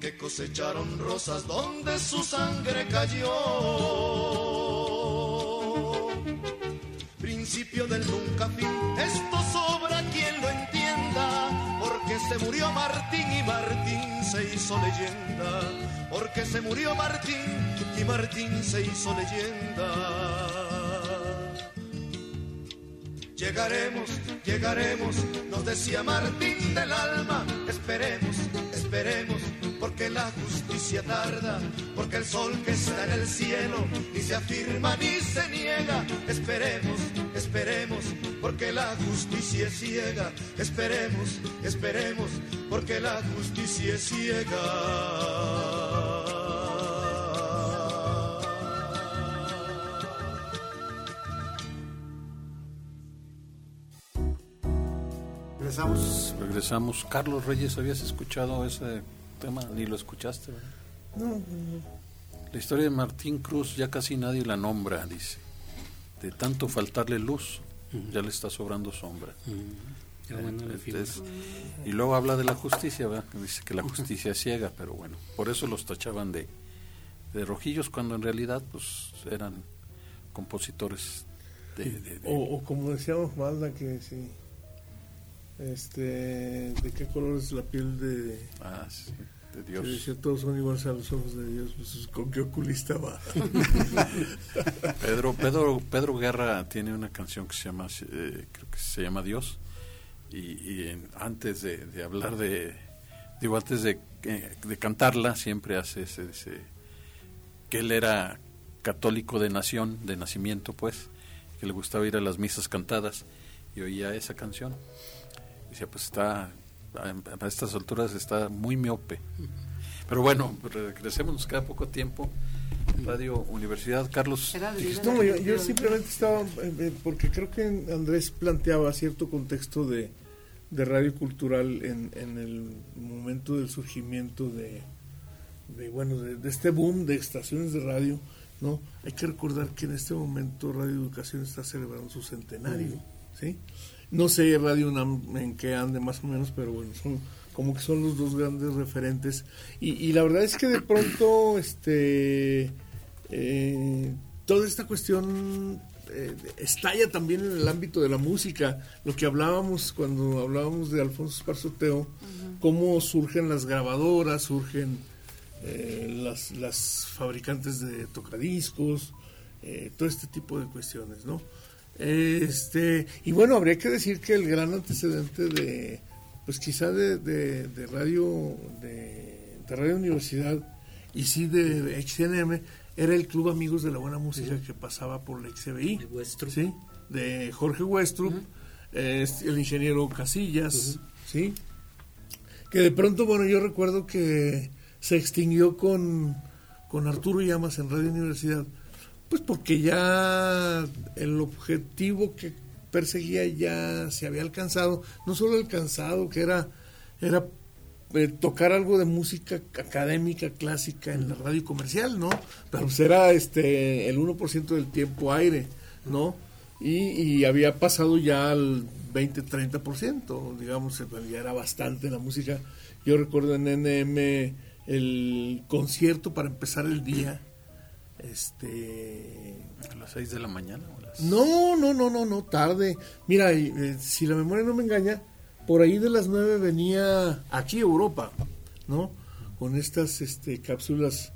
que cosecharon rosas donde su sangre cayó. Del nunca fin, esto sobra quien lo entienda, porque se murió Martín y Martín se hizo leyenda, porque se murió Martín y Martín se hizo leyenda. Llegaremos, llegaremos, nos decía Martín del alma, esperemos, esperemos, porque la justicia tarda, porque el sol que está en el cielo ni se afirma ni se niega, esperemos, esperemos, porque la justicia es ciega, esperemos, esperemos, porque la justicia es ciega. Regresamos. Regresamos. Carlos Reyes, ¿habías escuchado ese tema? Ni lo escuchaste, No, La historia de Martín Cruz ya casi nadie la nombra, dice. De tanto faltarle luz, ya le está sobrando sombra. y luego habla de la justicia, dice que la justicia es ciega, pero bueno, por eso los tachaban de, de rojillos cuando en realidad pues eran compositores de... O, como decíamos Malda, que sí, este, ¿de qué color es la piel de, ah, de Dios? todos son iguales a los ojos de Dios, pues, ¿con qué oculista va? Pedro, Pedro, Pedro Guerra tiene una canción que se llama, eh, creo que se llama Dios, y, antes de, hablar de, digo, antes de, eh, de cantarla, siempre hace ese, que él era católico de nación, de nacimiento, pues, que le gustaba ir a las misas cantadas, y oía esa canción Dice, pues está, a estas alturas está muy miope. Pero bueno, regresemos, nos queda poco tiempo. Radio Universidad, Carlos. No, yo, simplemente estaba, eh, eh, porque creo que Andrés planteaba cierto contexto de, de radio cultural en, en el momento del surgimiento de, de bueno, de, este boom de estaciones de radio, ¿no? Hay que recordar que en este momento Radio Educación está celebrando su centenario, ¿sí? No sé Radio UNAM en qué ande más o menos, pero bueno, son como que son los dos grandes referentes. Y, la verdad es que de pronto, este, eh, toda esta cuestión eh, estalla también en el ámbito de la música. Lo que hablábamos cuando hablábamos de Alfonso Esparzoteo, cómo surgen las grabadoras, surgen eh, las, las fabricantes de tocadiscos, todo este tipo de cuestiones, ¿no? Este, y bueno, habría que decir que el gran antecedente de, pues quizá de, de, radio, de, Radio Universidad y sí de, XNM, era el Club Amigos de la Buena Música que pasaba por la XBI. De ¿sí? De Jorge Westrup, el ingeniero Casillas, ¿sí? Que de pronto, bueno, yo recuerdo que se extinguió con, con Arturo Llamas en Radio Universidad pues porque ya el objetivo que perseguía ya se había alcanzado, no solo alcanzado, que era, era eh, tocar algo de música académica clásica en la radio comercial, ¿no? Pero pues era este, el 1% del tiempo aire, ¿no? Y, había pasado ya al 20-30%, digamos, ya era bastante la música. Yo recuerdo en NM el concierto para empezar el día este a las 6 de la mañana no no no no no tarde. Mira eh, si la memoria no me engaña por ahí de las 9 venía aquí Europa no con estas este cápsulas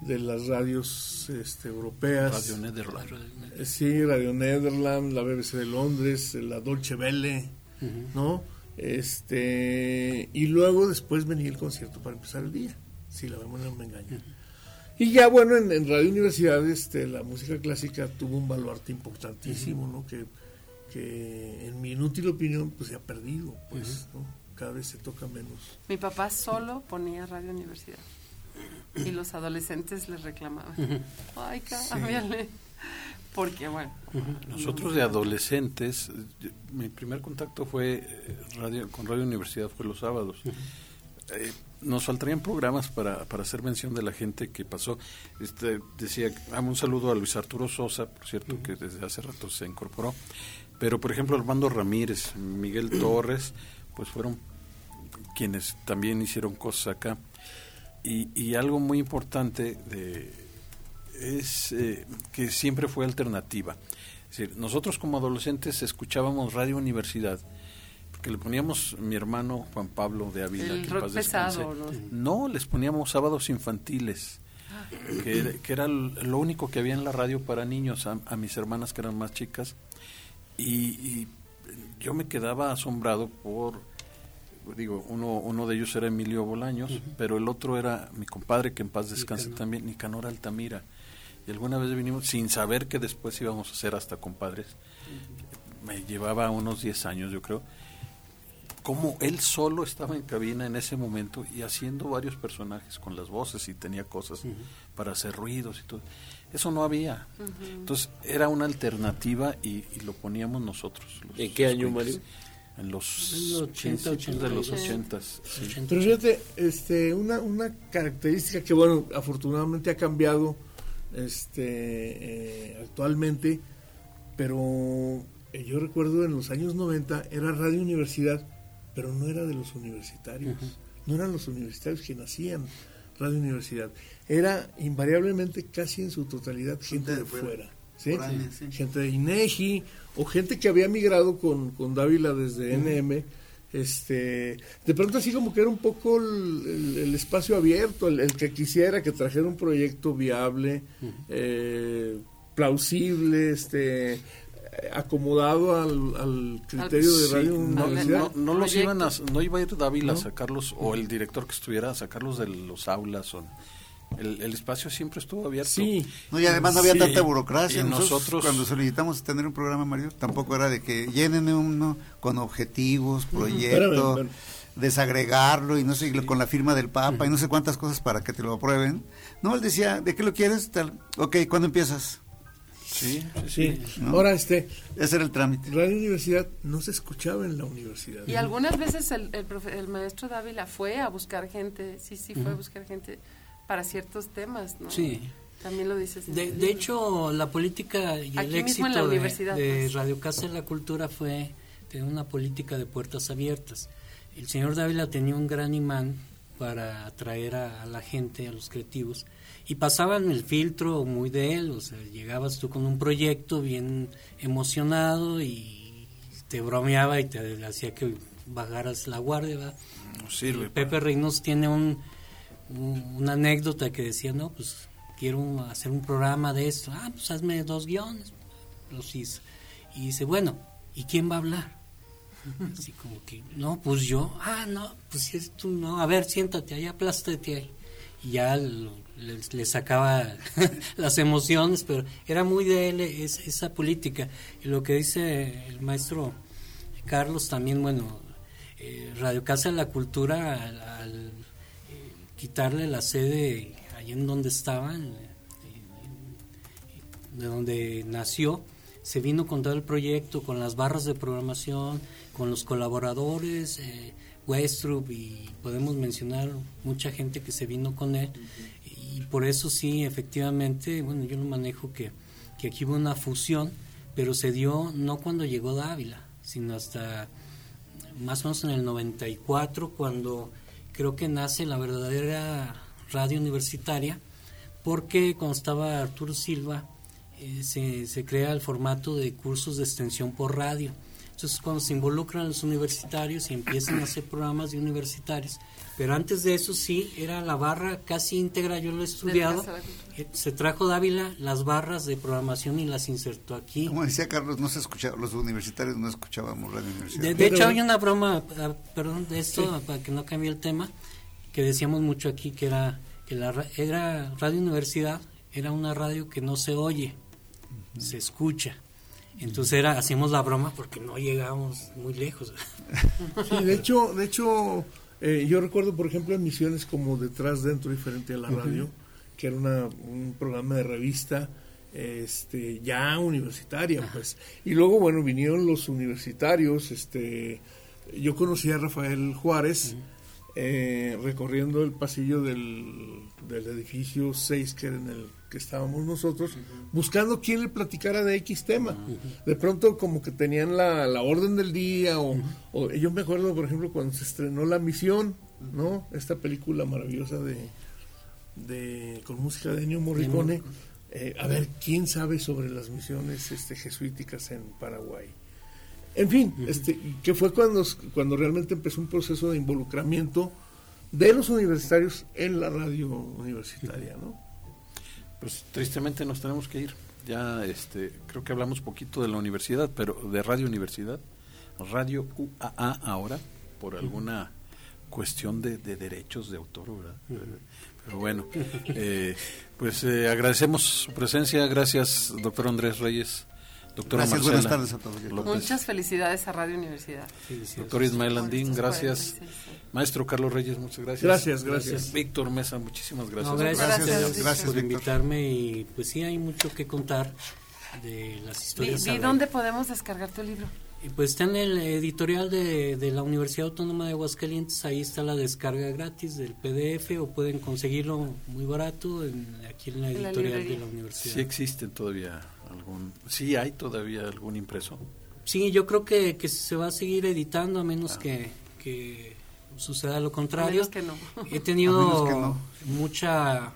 de las radios este, europeas. Radio Nederland. Eh, sí Radio Nederland la BBC de Londres la Dolce Welle no este y luego después venía el concierto para empezar el día si la memoria no me engaña y ya bueno, en, Radio Universidad este, la música clásica tuvo un baluarte importantísimo, ¿no? Que, que en mi inútil opinión pues se ha perdido, pues, ¿no? Cada vez se toca menos. Mi papá solo ponía Radio Universidad y los adolescentes les reclamaban. Ay, cámbiale. Porque bueno. Nosotros de adolescentes, mi primer contacto fue eh, radio, con Radio Universidad fue los sábados nos faltarían programas para, para hacer mención de la gente que pasó. Este, decía, un saludo a Luis Arturo Sosa, por cierto, que desde hace rato se incorporó. Pero, por ejemplo, Armando Ramírez, Miguel Torres, pues fueron quienes también hicieron cosas acá. Y, y algo muy importante de, es eh, que siempre fue alternativa. Es decir, nosotros como adolescentes escuchábamos Radio Universidad que le poníamos mi hermano Juan Pablo de Ávila, que rock pesado, ¿no? les poníamos sábados infantiles, ah. que, era lo único que había en la radio para niños, a, mis hermanas que eran más chicas, y, yo me quedaba asombrado por, digo, uno, uno de ellos era Emilio Bolaños, pero el otro era mi compadre, que en paz descanse también, Nicanor Altamira. Y alguna vez vinimos sin saber que después íbamos a ser hasta compadres. Me llevaba unos 10 años, yo creo cómo él solo estaba en cabina en ese momento y haciendo varios personajes con las voces y tenía cosas para hacer ruidos y todo. Eso no había. Entonces era una alternativa y, lo poníamos nosotros. ¿En qué año, Mario? En los, 80, 80 de los 80. Pero fíjate, este, una, una característica que, bueno, afortunadamente ha cambiado este, eh, actualmente, pero eh, yo recuerdo en los años 90 era Radio Universidad, pero no era de los universitarios. No eran los universitarios que nacían Radio Universidad. Era invariablemente casi en su totalidad gente de, fuera. Gente de INEGI o gente que había migrado con, con Dávila desde NM. Este, de pronto así como que era un poco el, espacio abierto, el, que quisiera que trajera un proyecto viable, eh, plausible, este, acomodado al, criterio de Radio Universidad. No, los iban a, no iba a ir Dávila a sacarlos, o el director que estuviera a sacarlos de los aulas. O, el, espacio siempre estuvo abierto. Sí. No, y además no había tanta burocracia. nosotros, cuando solicitamos tener un programa, Mario, tampoco era de que llenen uno con objetivos, proyectos, desagregarlo y no sé, con la firma del Papa y no sé cuántas cosas para que te lo aprueben. No, él decía, ¿de qué lo quieres? Tal. Ok, ¿cuándo empiezas? Sí, sí. Ahora, este. Ese era el trámite. Radio Universidad no se escuchaba en la universidad. Y algunas veces el, el, maestro Dávila fue a buscar gente, sí, sí, fue a buscar gente para ciertos temas, ¿no? Sí. También lo dices. De, de hecho, la política y el éxito de, de pues. Radio Casa de la Cultura fue tener una política de puertas abiertas. El señor Dávila tenía un gran imán para atraer a la gente, a los creativos, y pasaban el filtro muy de él, o sea, llegabas tú con un proyecto bien emocionado y te bromeaba y te hacía que bajaras la guardia. No sirve. Pepe Reynos tiene un, una anécdota que decía, no, pues quiero hacer un programa de esto. Ah, pues hazme dos guiones. Los hizo. Y dice, bueno, ¿y quién va a hablar? Así como que, no, pues yo. Ah, no, pues si es tú, no. A ver, siéntate ahí, aplástate ahí. Ya le, sacaba las emociones, pero era muy de él esa política. Y lo que dice el maestro Carlos también, bueno, eh, Radio Casa de la Cultura, al, eh, quitarle la sede allá en donde estaban, de donde nació, se vino con todo el proyecto, con las barras de programación, con los colaboradores, eh, Westrup y podemos mencionar mucha gente que se vino con él y por eso sí, efectivamente, bueno, yo lo manejo que, que aquí hubo una fusión, pero se dio no cuando llegó Dávila, sino hasta más o menos en el 94, cuando creo que nace la verdadera radio universitaria, porque cuando estaba Arturo Silva, eh, se, se crea el formato de cursos de extensión por radio. Entonces, cuando se involucran los universitarios y empiezan a hacer programas de universitarios, pero antes de eso sí, era la barra casi íntegra, yo lo he estudiado. Eh, se trajo Dávila las barras de programación y las insertó aquí. Como decía Carlos, no se escuchaba, los universitarios no escuchábamos radio universitaria. De, hecho, hay una broma, ah, perdón, de esto, para que no cambie el tema, que decíamos mucho aquí, que era que la era Radio Universidad, era una radio que no se oye, se escucha. Entonces era, hacíamos la broma porque no llegábamos muy lejos. Sí, de hecho, de hecho eh, yo recuerdo, por ejemplo, emisiones como Detrás, Dentro, diferente a la radio, que era una, un programa de revista este ya universitaria, pues. Y luego, bueno, vinieron los universitarios, este yo conocí a Rafael Juárez eh, recorriendo el pasillo del, del edificio 6 que era en el que estábamos nosotros, buscando quién le platicara de X tema. De pronto como que tenían la, la orden del día, o, yo me acuerdo, por ejemplo, cuando se estrenó La Misión, ¿no? Esta película maravillosa de, de con música de Ennio Morricone. Eh, a ver, ¿quién sabe sobre las misiones este, jesuíticas en Paraguay? En fin, este, que fue cuando, cuando realmente empezó un proceso de involucramiento de los universitarios en la radio universitaria, ¿no? Pues tristemente nos tenemos que ir. Ya este, creo que hablamos poquito de la universidad, pero de Radio Universidad, Radio UAA ahora, por alguna cuestión de, derechos de autor, ¿verdad? Pero bueno, eh, pues eh, agradecemos su presencia, gracias doctor Andrés Reyes, Doctora gracias, buenas tardes a todos. Muchas felicidades a Radio Universidad. Doctor Ismael Andín, gracias. Maestro Carlos Reyes, muchas gracias. Gracias, gracias. Víctor Mesa, muchísimas gracias. gracias, gracias, por invitarme y pues sí hay mucho que contar de las historias. ¿Y, dónde podemos descargar tu libro? Pues está en el editorial de, de, la Universidad Autónoma de Aguascalientes, ahí está la descarga gratis del PDF o pueden conseguirlo muy barato en, aquí en la editorial de la universidad. Sí existen todavía algún, sí hay todavía algún impreso. Sí, yo creo que, que se va a seguir editando a menos ah. que, que, suceda lo contrario. que no. He tenido mucha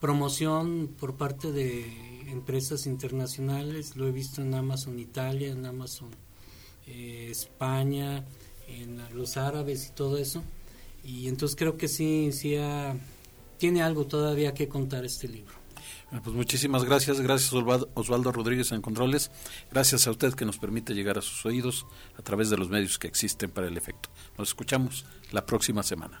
promoción por parte de empresas internacionales, lo he visto en Amazon Italia, en Amazon eh, España, en los árabes y todo eso. Y entonces creo que sí, sí tiene algo todavía que contar este libro. Pues muchísimas gracias, gracias Osvaldo Rodríguez en Controles, gracias a usted que nos permite llegar a sus oídos a través de los medios que existen para el efecto. Nos escuchamos la próxima semana.